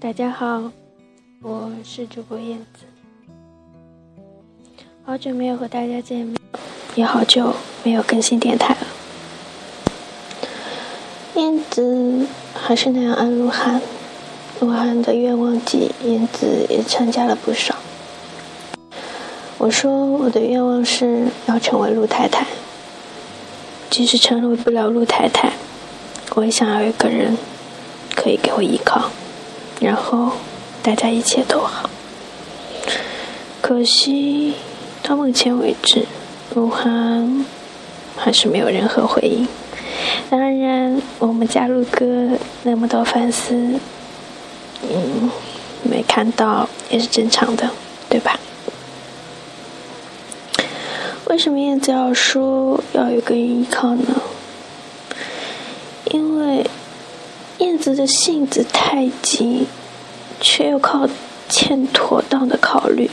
大家好，我是主播燕子。好久没有和大家见面，也好久没有更新电台了。燕子还是那样爱鹿晗，鹿晗的愿望季，燕子也参加了不少。我说我的愿望是要成为鹿太太，即使成为不了鹿太太，我也想要一个人可以给我依靠，然后大家一切都好。可惜到目前为止，鹿晗还是没有任何回应。当然，我们家鹿哥那么多粉丝，嗯，没看到也是正常的，对吧？为什么燕子要说要有个依靠呢？因为子的性子太急，却又靠欠妥当的考虑。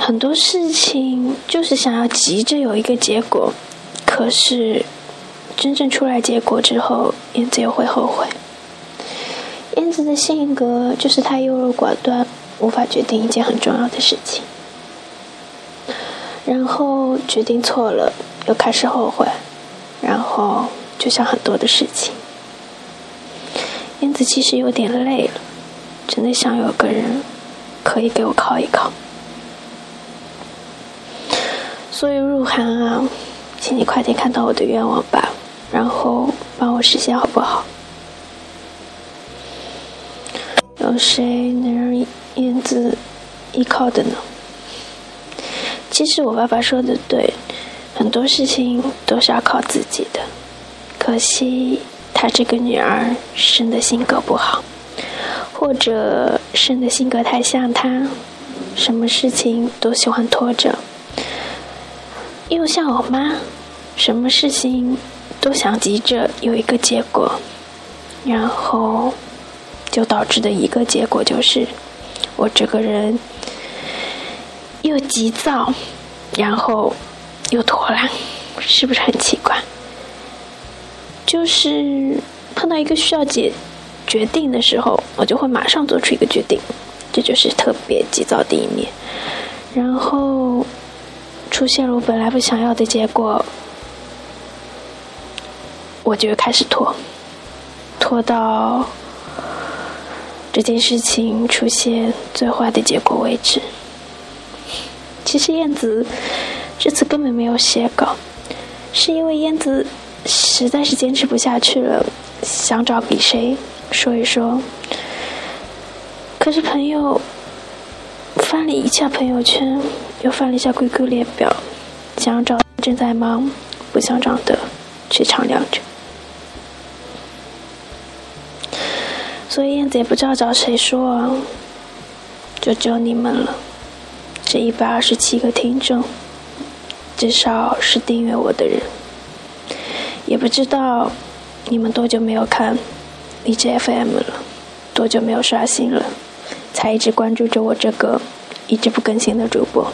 很多事情就是想要急着有一个结果，可是真正出来结果之后，燕子又会后悔。燕子的性格就是太优柔寡断，无法决定一件很重要的事情，然后决定错了，又开始后悔，后就像很多的事情。燕子其实有点累了，真的想有个人可以给我靠一靠。所以鹿晗啊，请你快点看到我的愿望吧，然后帮我实现好不好？有谁能让燕子依靠的呢？其实我爸爸说的对，很多事情都是要靠自己的。可惜他这个女儿生的性格不好，或者生的性格太像他，什么事情都喜欢拖着。又像我妈，什么事情都想急着有一个结果，然后就导致的一个结果就是，我这个人又急躁，然后又拖拉，是不是很奇怪？就是碰到一个需要解决定的时候，我就会马上做出一个决定，这就是特别急躁的一面，然后。出现了我本来不想要的结果，我就开始拖，拖到这件事情出现最坏的结果为止。其实燕子这次根本没有写稿，是因为燕子实在是坚持不下去了，想找比谁说一说。可是朋友。翻了一下朋友圈，又翻了一下 QQ 列表，想找正在忙，不想找的却常亮着。所以燕子也不知道找谁说啊，就只有你们了。这一百二十七个听众，至少是订阅我的人，也不知道你们多久没有看荔枝 FM 了，多久没有刷新了，才一直关注着我这个。一直不更新的主播，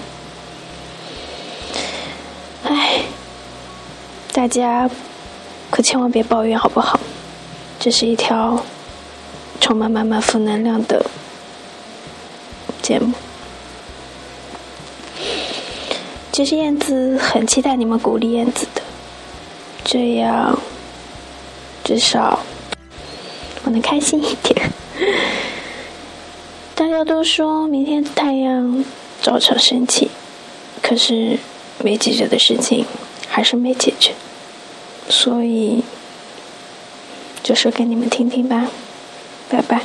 唉，大家可千万别抱怨好不好？这是一条充满满满负能量的节目。其实燕子很期待你们鼓励燕子的，这样至少我能开心一点。大家都说明天太阳照常升起，可是没解决的事情还是没解决，所以就说给你们听听吧，拜拜。